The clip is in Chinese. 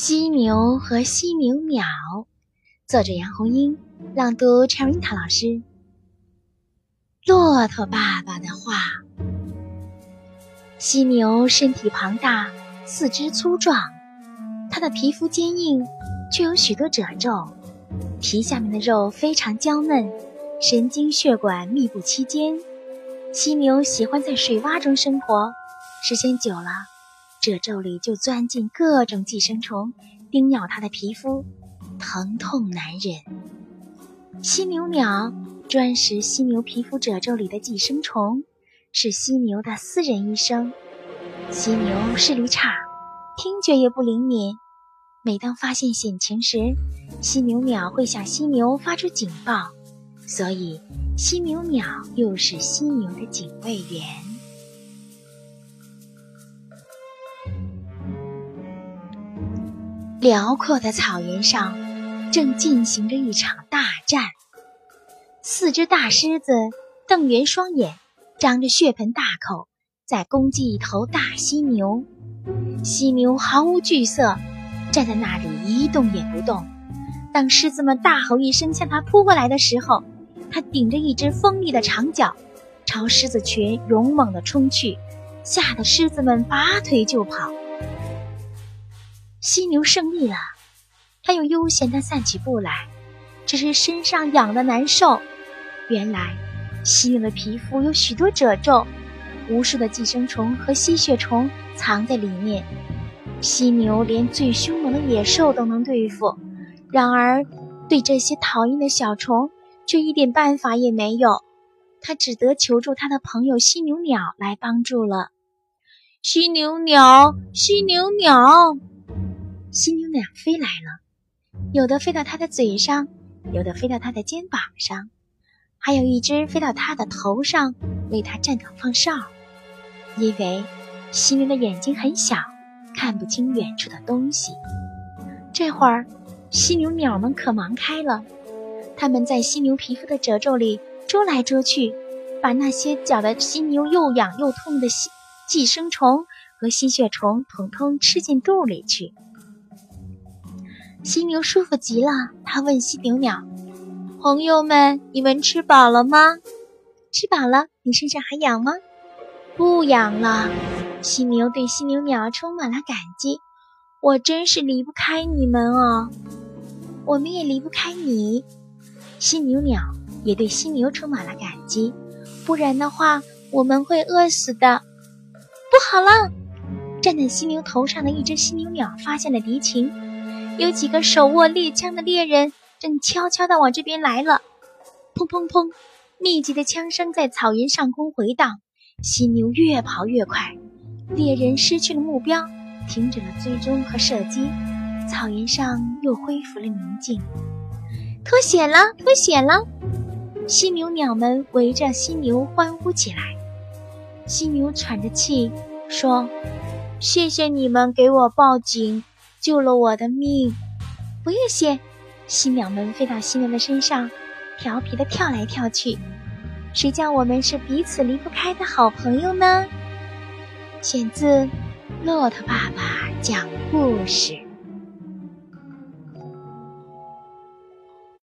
犀牛和犀牛鸟，作者杨红樱，朗读 Cherita 老师。骆驼爸爸的话：犀牛身体庞大，四肢粗壮，它的皮肤坚硬，却有许多褶皱，皮下面的肉非常娇嫩，神经血管密布其间。犀牛喜欢在水洼中生活，时间久了。褶皱里就钻进各种寄生虫，叮咬它的皮肤，疼痛难忍。犀牛鸟专食犀牛皮肤褶皱里的寄生虫，是犀牛的私人医生。犀牛视力差，听觉也不灵敏，每当发现险情时，犀牛鸟会向犀牛发出警报，所以犀牛鸟又是犀牛的警卫员。辽阔的草原上，正进行着一场大战。四只大狮子瞪圆双眼，张着血盆大口，在攻击一头大犀牛。犀牛毫无惧色，站在那里一动也不动。当狮子们大吼一声向它扑过来的时候，它顶着一只锋利的长角，朝狮子群勇猛地冲去，吓得狮子们拔腿就跑。犀牛胜利了，它又悠闲地散起步来，只是身上痒得难受。原来，犀牛的皮肤有许多褶皱，无数的寄生虫和吸血虫藏在里面。犀牛连最凶猛的野兽都能对付，然而对这些讨厌的小虫却一点办法也没有。它只得求助他的朋友犀牛鸟来帮助了。犀牛鸟，犀牛鸟。犀牛鸟飞来了，有的飞到它的嘴上，有的飞到它的肩膀上，还有一只飞到它的头上，为它站岗放哨。因为犀牛的眼睛很小，看不清远处的东西。这会儿，犀牛鸟们可忙开了，它们在犀牛皮肤的褶皱里捉来捉去，把那些搅得犀牛又痒又痛的吸寄生虫和吸血虫统统吃进肚里去。犀牛舒服极了，他问犀牛鸟：“朋友们，你们吃饱了吗？吃饱了，你身上还痒吗？不痒了。”犀牛对犀牛鸟充满了感激：“我真是离不开你们哦，我们也离不开你。”犀牛鸟也对犀牛充满了感激：“不然的话，我们会饿死的。”不好了！站在犀牛头上的一只犀牛鸟发现了敌情。有几个手握猎枪的猎人正悄悄地往这边来了，砰砰砰！密集的枪声在草原上空回荡。犀牛越跑越快，猎人失去了目标，停止了追踪和射击。草原上又恢复了宁静。脱险了，脱险了！犀牛鸟们围着犀牛欢呼起来。犀牛喘着气说：“谢谢你们给我报警。”救了我的命，不用谢。犀鸟们飞到犀牛的身上，调皮的跳来跳去。谁叫我们是彼此离不开的好朋友呢？选自《骆驼爸爸讲故事》。